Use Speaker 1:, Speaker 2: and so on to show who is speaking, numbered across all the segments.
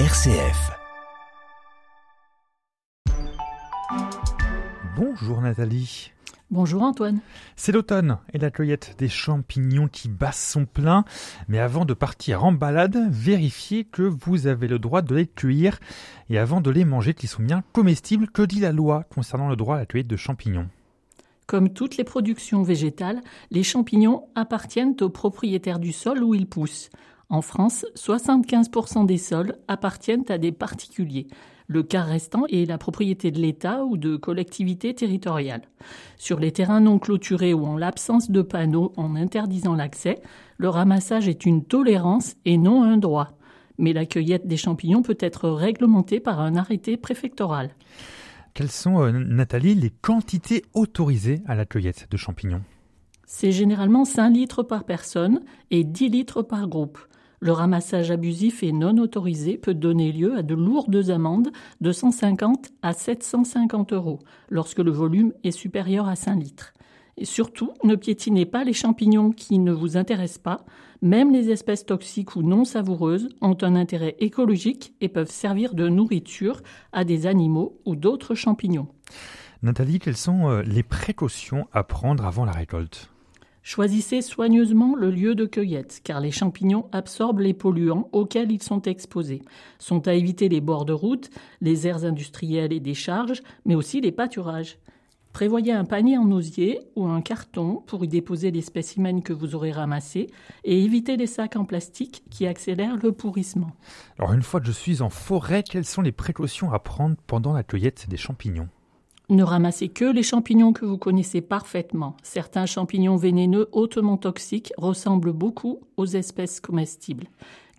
Speaker 1: RCF.
Speaker 2: Bonjour Nathalie.
Speaker 3: Bonjour Antoine.
Speaker 2: C'est l'automne et la cueillette des champignons qui bat son plein. Mais avant de partir en balade, vérifiez que vous avez le droit de les cueillir et avant de les manger qu'ils sont bien comestibles. Que dit la loi concernant le droit à la cueillette de champignons?
Speaker 3: Comme toutes les productions végétales, les champignons appartiennent aux propriétaires du sol où ils poussent. En France, 75% des sols appartiennent à des particuliers. Le quart restant est la propriété de l'État ou de collectivités territoriales. Sur les terrains non clôturés ou en l'absence de panneaux en interdisant l'accès, le ramassage est une tolérance et non un droit. Mais la cueillette des champignons peut être réglementée par un arrêté préfectoral.
Speaker 2: Quelles sont, euh, Nathalie, les quantités autorisées à la cueillette de champignons?
Speaker 3: C'est généralement 5 litres par personne et 10 litres par groupe. Le ramassage abusif et non autorisé peut donner lieu à de lourdes amendes de 150 à 750 euros lorsque le volume est supérieur à 5 litres. Et surtout, ne piétinez pas les champignons qui ne vous intéressent pas. Même les espèces toxiques ou non savoureuses ont un intérêt écologique et peuvent servir de nourriture à des animaux ou d'autres champignons.
Speaker 2: Nathalie, quelles sont euh, les précautions à prendre avant la récolte?
Speaker 3: Choisissez soigneusement le lieu de cueillette, car les champignons absorbent les polluants auxquels ils sont exposés. Sont à éviter les bords de route, les aires industrielles et décharges, mais aussi les pâturages. Prévoyez un panier en osier ou un carton pour y déposer les spécimens que vous aurez ramassés et évitez les sacs en plastique qui accélèrent le pourrissement.
Speaker 2: Alors une fois que je suis en forêt, quelles sont les précautions à prendre pendant la cueillette des champignons?
Speaker 3: Ne ramassez que les champignons que vous connaissez parfaitement. Certains champignons vénéneux hautement toxiques ressemblent beaucoup aux espèces comestibles.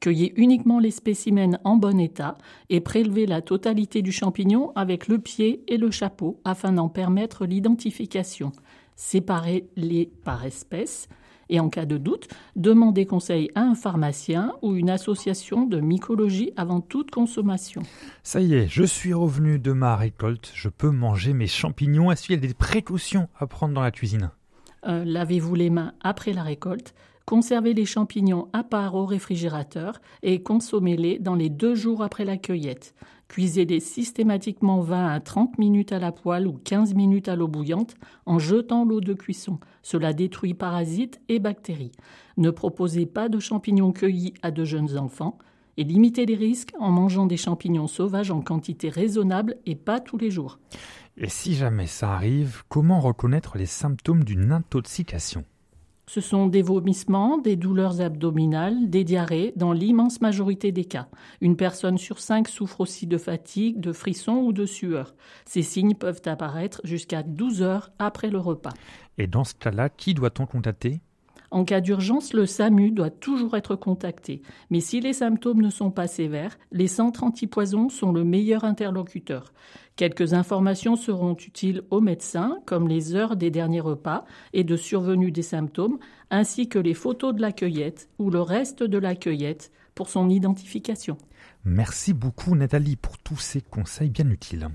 Speaker 3: Cueillez uniquement les spécimens en bon état et prélevez la totalité du champignon avec le pied et le chapeau afin d'en permettre l'identification. Séparez-les par espèce et en cas de doute, demandez conseil à un pharmacien ou une association de mycologie avant toute consommation.
Speaker 2: Ça y est, je suis revenu de ma récolte, je peux manger mes champignons. Est-ce qu'il y a des précautions à prendre dans la cuisine?
Speaker 3: Euh, Lavez-vous les mains après la récolte. Conservez les champignons à part au réfrigérateur et consommez-les dans les deux jours après la cueillette. Cuisez-les systématiquement 20 à 30 minutes à la poêle ou 15 minutes à l'eau bouillante en jetant l'eau de cuisson. Cela détruit parasites et bactéries. Ne proposez pas de champignons cueillis à de jeunes enfants et limitez les risques en mangeant des champignons sauvages en quantité raisonnable et pas tous les jours.
Speaker 2: Et si jamais ça arrive, comment reconnaître les symptômes d'une intoxication?
Speaker 3: Ce sont des vomissements, des douleurs abdominales, des diarrhées dans l'immense majorité des cas. Une personne sur cinq souffre aussi de fatigue, de frissons ou de sueur. Ces signes peuvent apparaître jusqu'à 12 heures après le repas.
Speaker 2: Et dans ce cas-là, qui doit-on contacter?
Speaker 3: En cas d'urgence, le SAMU doit toujours être contacté. Mais si les symptômes ne sont pas sévères, les centres antipoisons sont le meilleur interlocuteur. Quelques informations seront utiles aux médecins, comme les heures des derniers repas et de survenue des symptômes, ainsi que les photos de la cueillette ou le reste de la cueillette pour son identification.
Speaker 2: Merci beaucoup Nathalie pour tous ces conseils bien utiles.